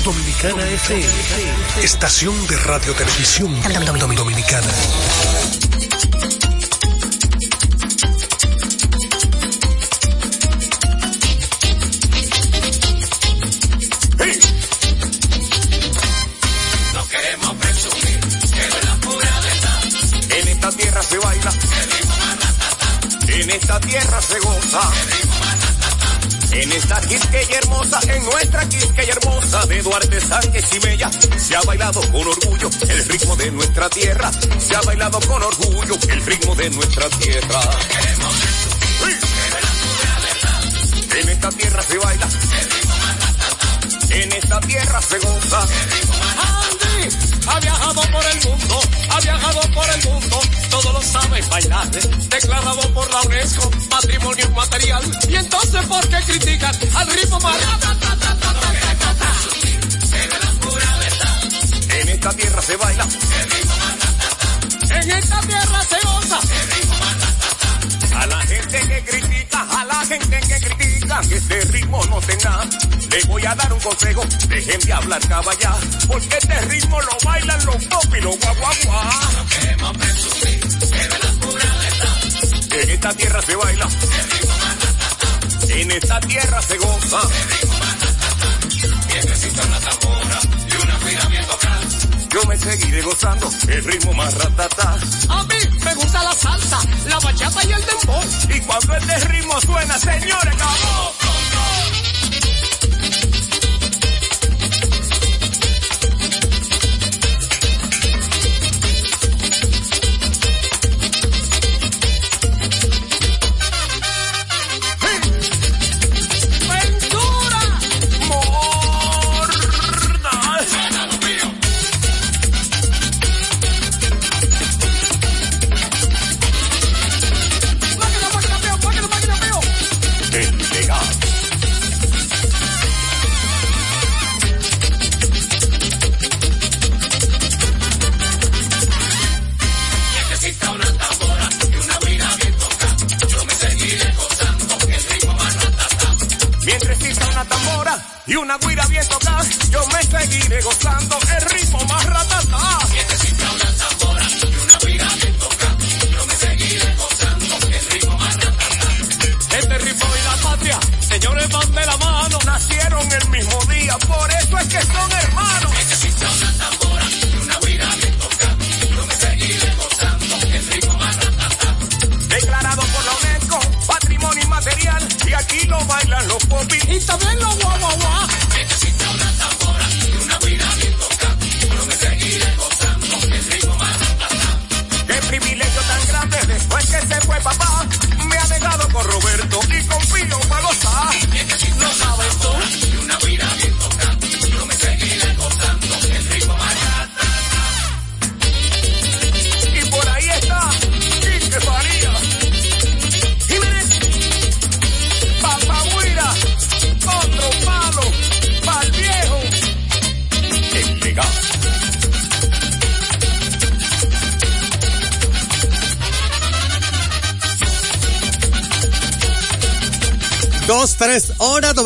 Dominicana FM, estación de radio televisión dominicana. No queremos presumir, pero es la pura verdad. En esta tierra se baila, en esta tierra se goza. En esta Quisqueya hermosa, en nuestra Quisqueya hermosa de Duarte, Sánchez y Mella, se ha bailado con orgullo el ritmo de nuestra tierra. Se ha bailado con orgullo el ritmo de nuestra tierra. Sí. En esta tierra se baila, en esta tierra se goza. Ha viajado por el mundo, ha viajado por el mundo, todo lo sabe bailar, declarado por la UNESCO, patrimonio inmaterial. Y entonces, ¿por qué critican al que este ritmo no tenga, le voy a dar un consejo, dejen de hablar caballá, porque este ritmo lo bailan los pop y los guaguaguá. No presumir, pero la pura verdad. En esta tierra se baila, en esta tierra se goza. Necesita una tambora y una. Yo me seguiré gozando el ritmo más ratata. A mí me gusta la salsa, la bachata y el dembow. Y cuando este ritmo suena, señores, ¡vamos!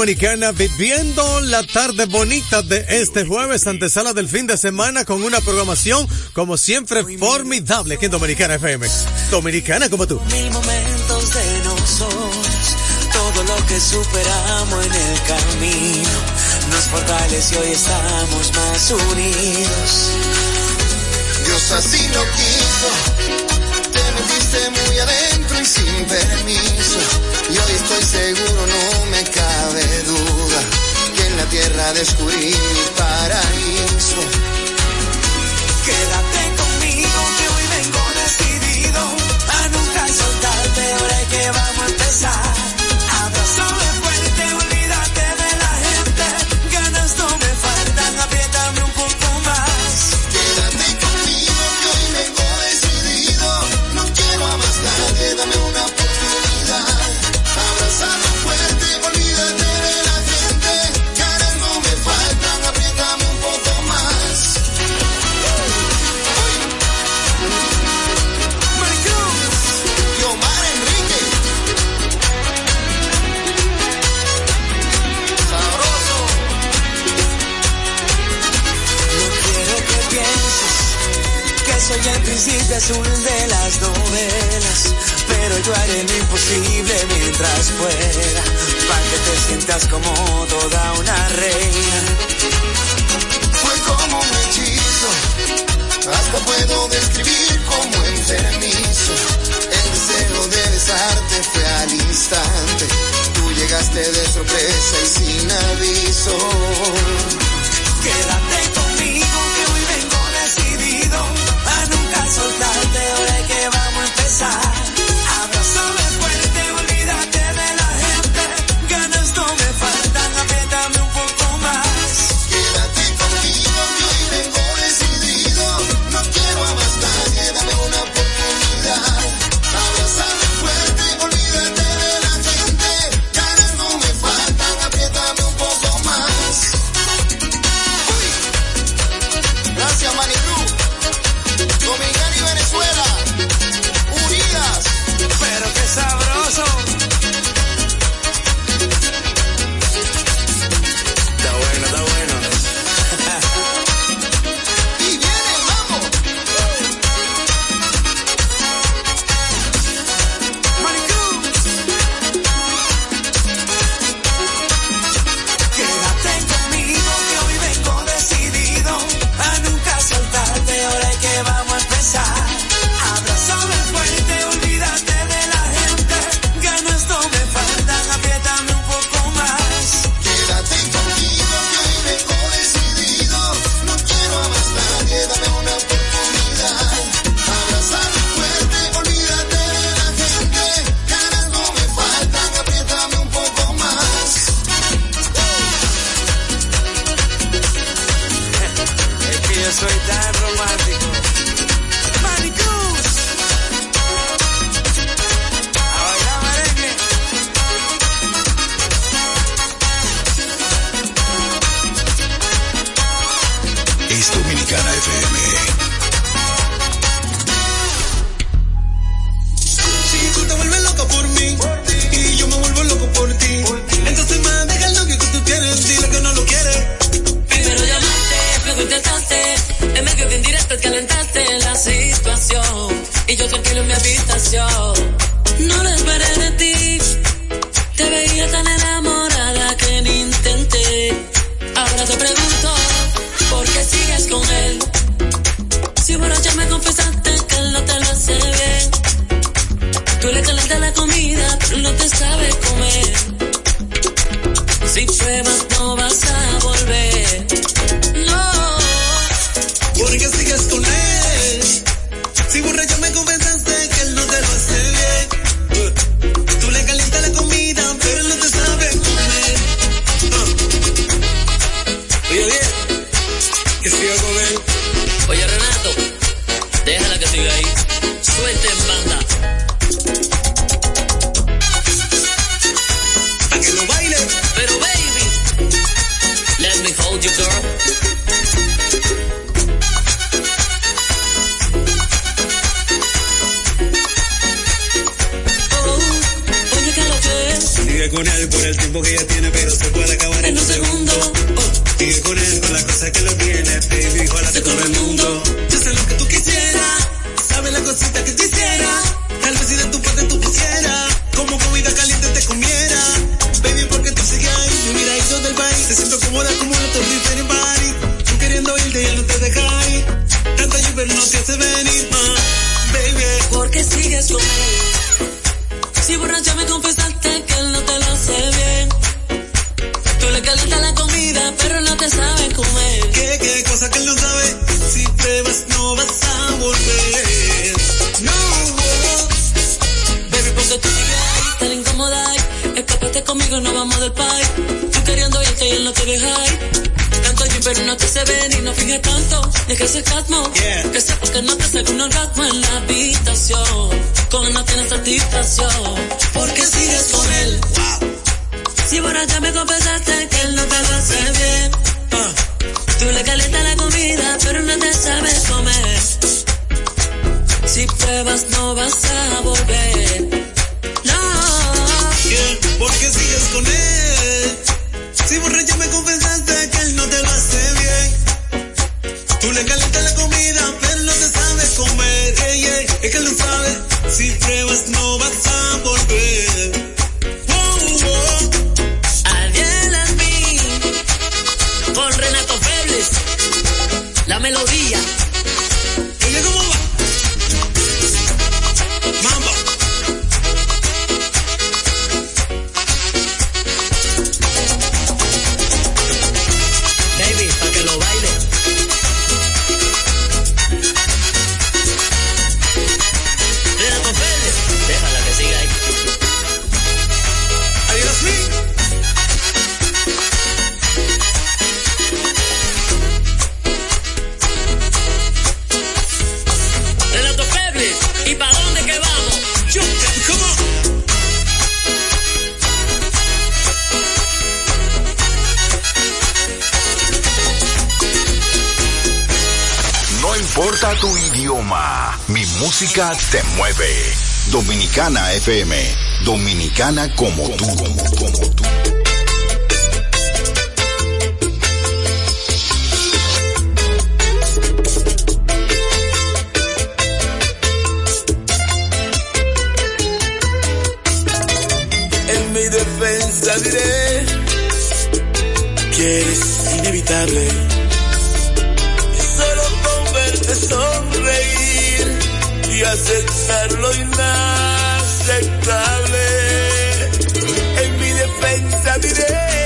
Dominicana viviendo la tarde bonita de este jueves, antesala del fin de semana, con una programación como siempre formidable aquí en Dominicana FM. Dominicana como tú. Mil momentos de nosotros, todo lo que superamos en el camino, nos fortalece hoy estamos más unidos. Dios así lo quiso, te metiste muy adentro sin permiso y hoy estoy seguro, no me cabe duda, que en la tierra descubrí mi paraíso. de sorpresa y sin aviso. vas a volver. No. Yeah, porque sigues con él. Si borracha me confesaste que él no te lo hace bien. Tú le calientas la comida, pero no te sabes comer. Es que él no sabe. Si pruebas no vas a importa tu idioma, mi música te mueve. Dominicana FM, dominicana como, tú. En mi defensa diré que eres inevitable hace sonreír y aceptar lo inaceptable. En mi defensa diré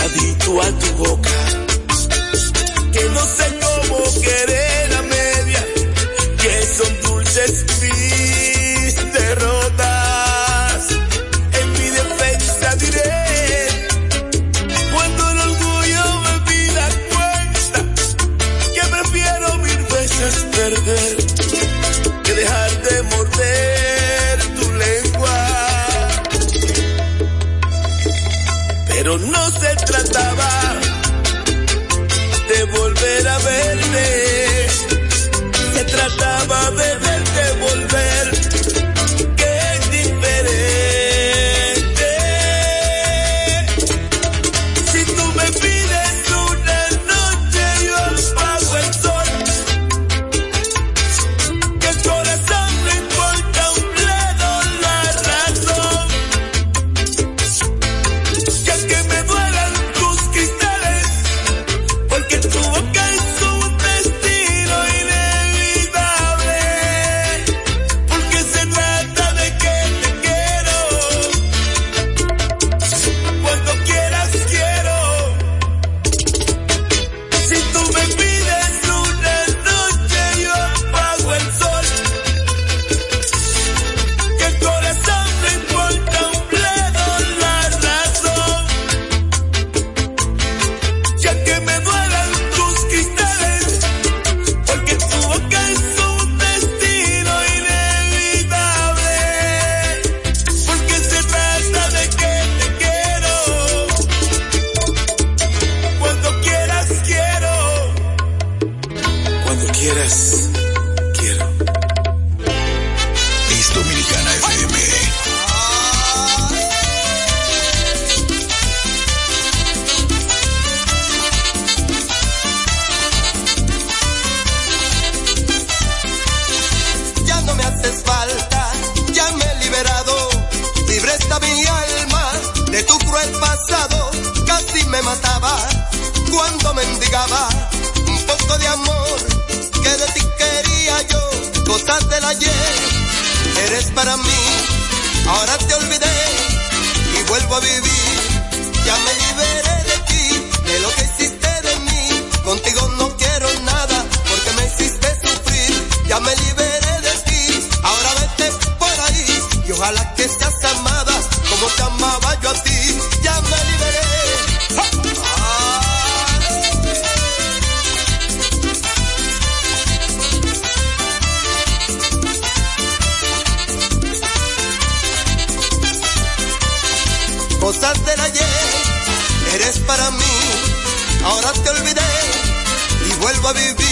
a tu boca. Que no sé cómo querer a media, que son dulces estaba de cuando mendigaba un poco de amor que de ti quería yo, cosas del ayer. Eres para mí, ahora te olvidé y vuelvo a vivir. Ya me liberé de ti, de lo que hiciste de mí. Contigo no quiero nada porque me hiciste sufrir. Ya me liberé de ti, ahora vete por ahí y ojalá que seas amada como te amé. vuelvo a vivir.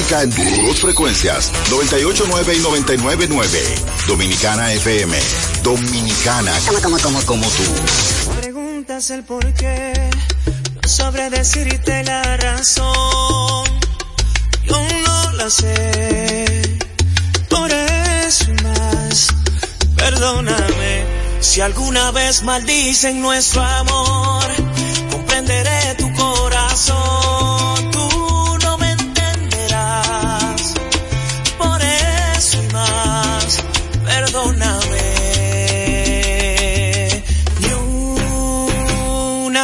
Música en dos frecuencias, 989 y 999. Dominicana FM. Dominicana como, como, como, como tú. Preguntas el por qué, no sabré decirte la razón. Yo no la sé, por eso más. Perdóname si alguna vez maldicen nuestro amor.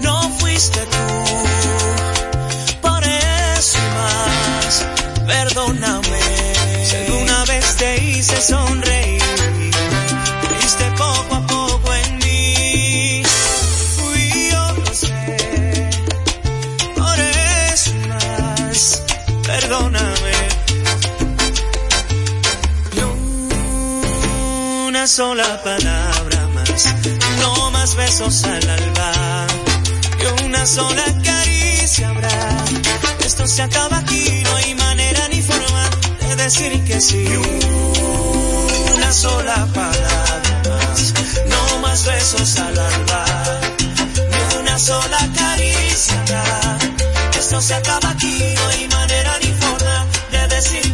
no fuiste tú. Por eso más, perdóname. Si alguna vez te hice sonreír, creíste poco a poco en mí. Fui yo, lo sé. Por eso más, perdóname. Ni una sola palabra no más besos al alba. Una sola caricia habrá. Esto se acaba aquí, no hay manera ni forma de decir que sí. Una sola palabra más, no más besos al alba. Ni una sola caricia habrá. Esto se acaba aquí, no hay manera ni forma de decir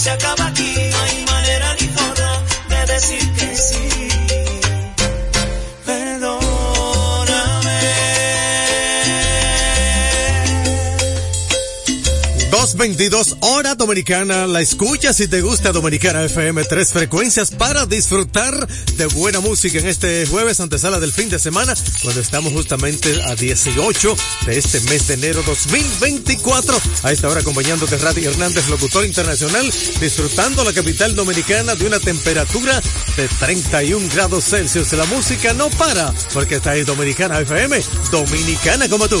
se acaba aquí, 22 hora dominicana. La escucha si te gusta Dominicana FM. Tres frecuencias para disfrutar de buena música en este jueves antesala del fin de semana, cuando estamos justamente a 18 de este mes de enero 2024. A esta hora acompañándote Radi Hernández, locutor internacional, disfrutando la capital dominicana de una temperatura de 31 grados Celsius. La música no para, porque está ahí Dominicana FM, dominicana como tú.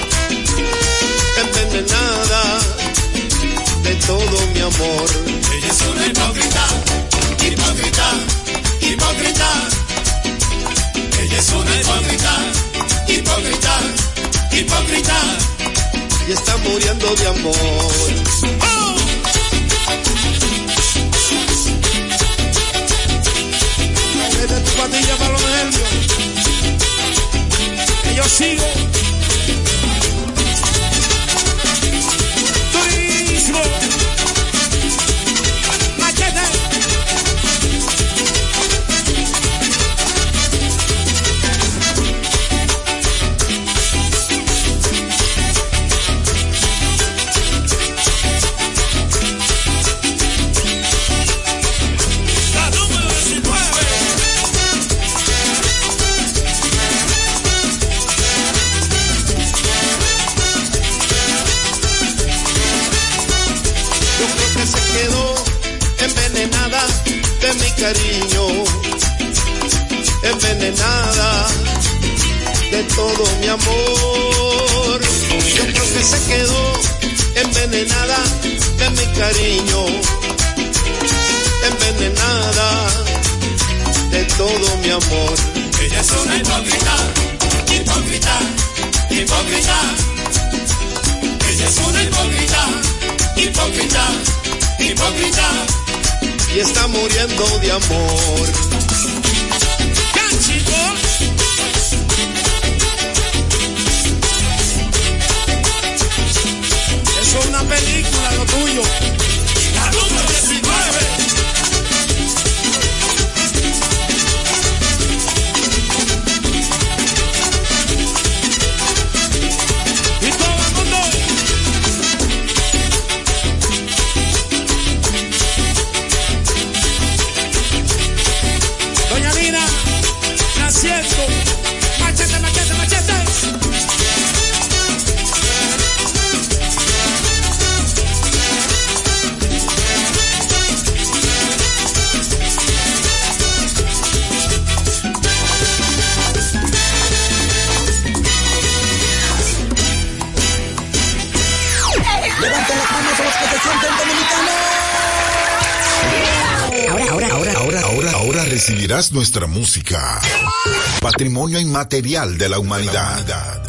de todo mi amor. Ella es una hipócrita, hipócrita, hipócrita. Ella es una hipócrita, hipócrita, hipócrita. Y está muriendo de amor. Ella es una hipócrita, hipócrita, hipócrita. Ella es una hipócrita, hipócrita, hipócrita. Y está muriendo de amor. Eso es una película, lo tuyo. Levanten las manos a los que se sienten dominicanos. Ahora, ahora, ahora, ahora, ahora, ahora recibirás nuestra música. Patrimonio inmaterial de la humanidad.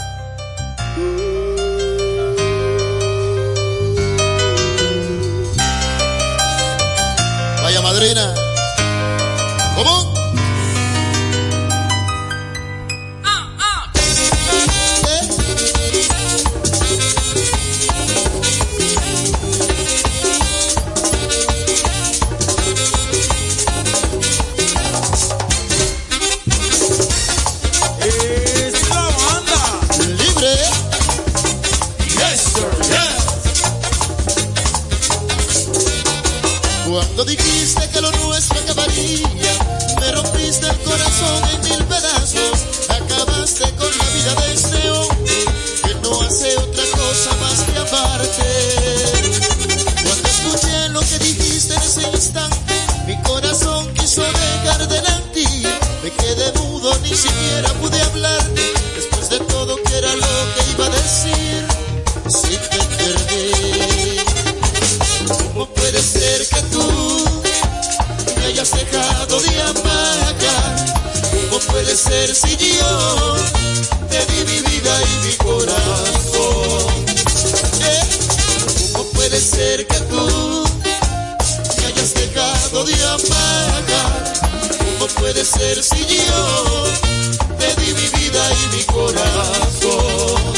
Me quedé mudo, ni siquiera pude hablarte. Después de todo, que era lo que iba a decir? Si te perdí. ¿Cómo puede ser que tú me hayas dejado de amar? ¿Cómo puede ser si yo te di mi vida y mi corazón? Eh, ¿Cómo puede ser que tú me hayas dejado de amar? ¿Cómo puede ser si yo te di mi vida y mi corazón?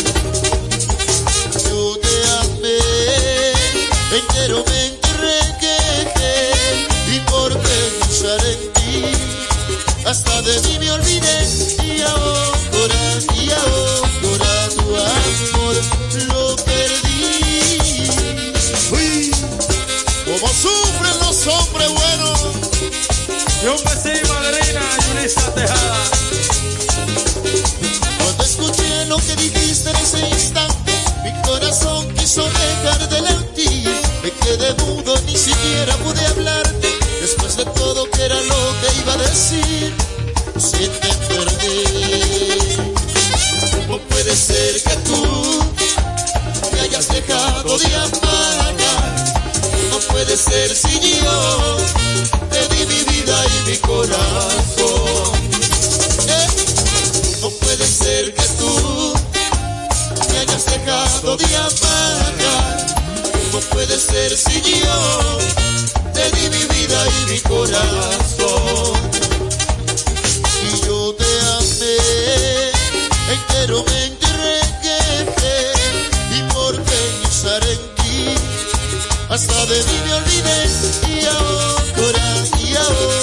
Yo te amé, enteramente requejé y por pensar en ti hasta de mí me olvidé y ahora, y ahora tu amor lo perdí. Uy, cómo sufren los hombres y un besito, madrina, Yulisa Tejada. Cuando escuché lo que dijiste en ese instante, mi corazón quiso dejar de ti. Me quedé mudo, ni siquiera pude hablarte. Después de todo, que era lo que iba a decir? Si te perdí. ¿Cómo puede ser que tú me hayas dejado de apagar? No puede ser si yo corazón. No puede ser que tú me hayas dejado de amar. No puede ser si yo te di mi vida y mi corazón. Y yo te amé enteramente. hasta de mí me olvidé y ahora, y ahora.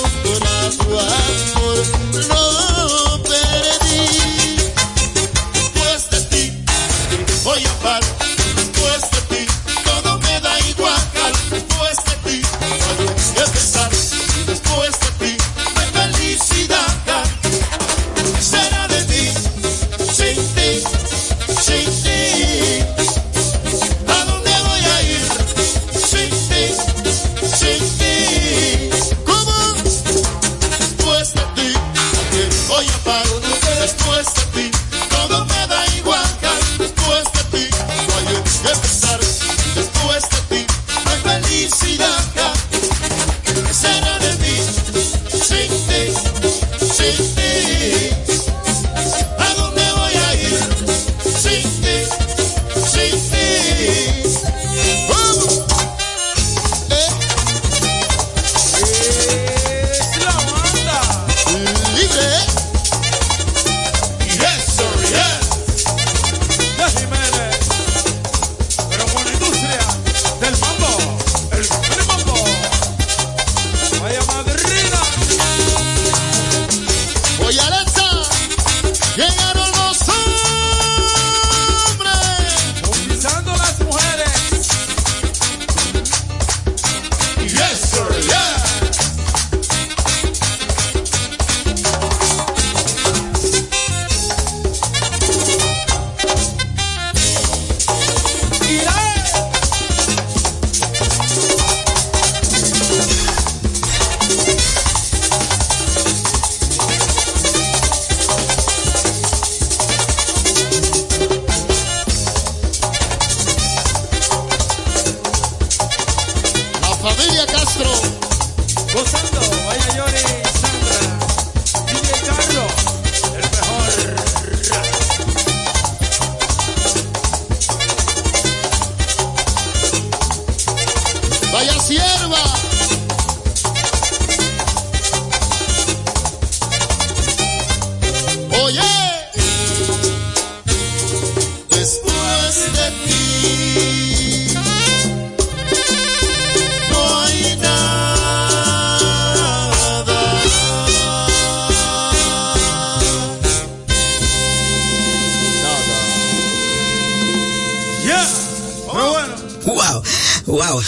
wow.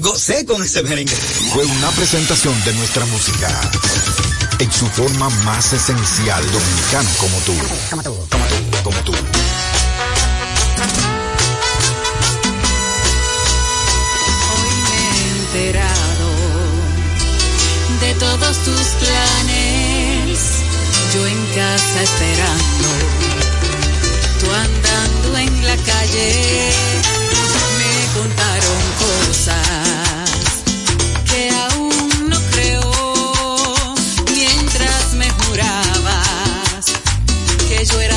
Gocé con ese merengue. Fue una presentación de nuestra música. En su forma más esencial, dominicano como tú. Como tú, como tú, como tú. Hoy me he enterado de todos tus planes. Yo en casa esperando. Tú andando en la calle contaron cosas que aún no creo. Mientras me jurabas que yo era